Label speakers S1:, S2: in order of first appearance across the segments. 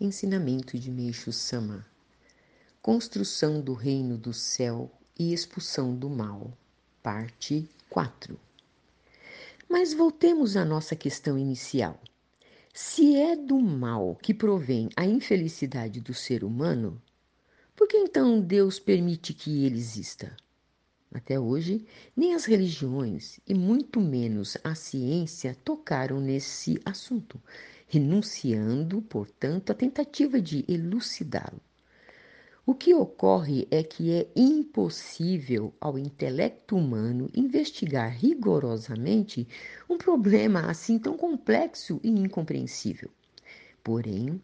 S1: Ensinamento de Meixo Sama. Construção do reino do céu e expulsão do mal. Parte 4. Mas voltemos à nossa questão inicial. Se é do mal que provém a infelicidade do ser humano, por que então Deus permite que ele exista? Até hoje, nem as religiões e muito menos a ciência tocaram nesse assunto, renunciando, portanto, à tentativa de elucidá-lo. O que ocorre é que é impossível ao intelecto humano investigar rigorosamente um problema assim tão complexo e incompreensível. Porém,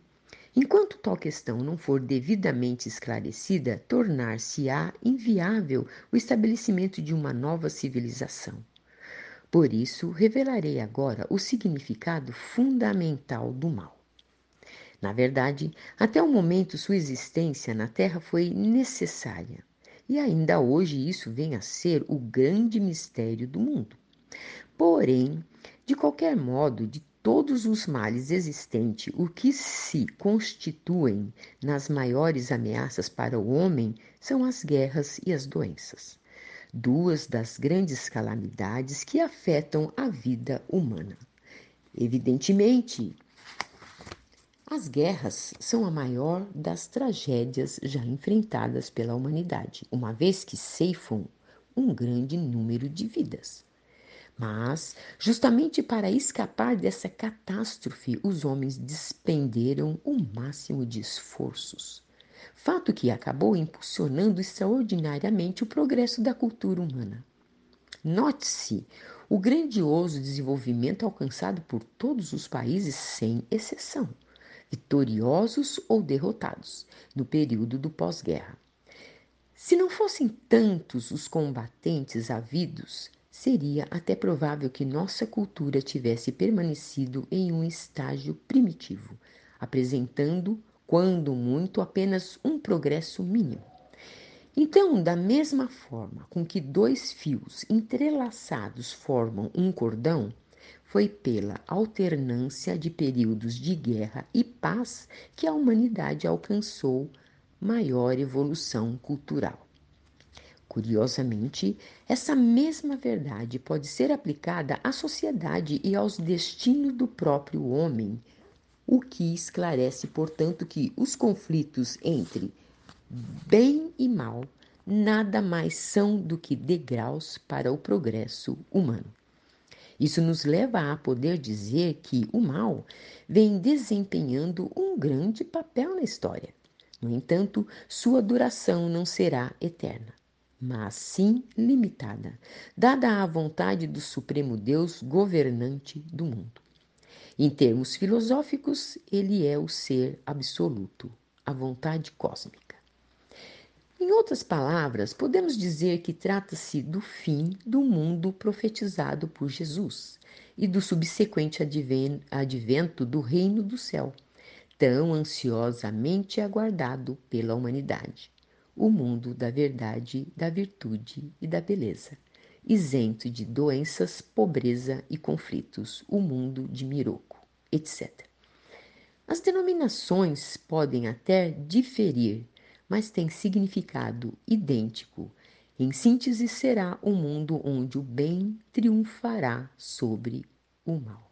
S1: enquanto tal questão não for devidamente esclarecida, tornar-se-á inviável o estabelecimento de uma nova civilização. Por isso, revelarei agora o significado fundamental do mal. Na verdade, até o momento sua existência na Terra foi necessária, e ainda hoje isso vem a ser o grande mistério do mundo. Porém, de qualquer modo, de todos os males existentes, o que se constituem nas maiores ameaças para o homem são as guerras e as doenças, duas das grandes calamidades que afetam a vida humana. Evidentemente, as guerras são a maior das tragédias já enfrentadas pela humanidade, uma vez que ceifam um grande número de vidas. Mas, justamente para escapar dessa catástrofe, os homens despenderam o máximo de esforços. Fato que acabou impulsionando extraordinariamente o progresso da cultura humana. Note-se o grandioso desenvolvimento alcançado por todos os países, sem exceção vitoriosos ou derrotados, no período do pós-guerra. Se não fossem tantos os combatentes havidos, seria até provável que nossa cultura tivesse permanecido em um estágio primitivo, apresentando, quando muito, apenas um progresso mínimo. Então, da mesma forma com que dois fios entrelaçados formam um cordão, foi pela alternância de períodos de guerra e paz que a humanidade alcançou maior evolução cultural. Curiosamente, essa mesma verdade pode ser aplicada à sociedade e aos destinos do próprio homem, o que esclarece, portanto, que os conflitos entre bem e mal nada mais são do que degraus para o progresso humano. Isso nos leva a poder dizer que o mal vem desempenhando um grande papel na história. No entanto, sua duração não será eterna, mas sim limitada, dada à vontade do Supremo Deus governante do mundo. Em termos filosóficos, ele é o ser absoluto, a vontade cósmica. Em outras palavras, podemos dizer que trata-se do fim do mundo profetizado por Jesus e do subsequente advento do reino do céu, tão ansiosamente aguardado pela humanidade. O mundo da verdade, da virtude e da beleza, isento de doenças, pobreza e conflitos, o mundo de Miroco, etc. As denominações podem até diferir mas tem significado idêntico. Em síntese, será um mundo onde o bem triunfará sobre o mal.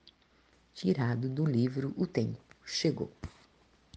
S1: Tirado do livro O Tempo Chegou.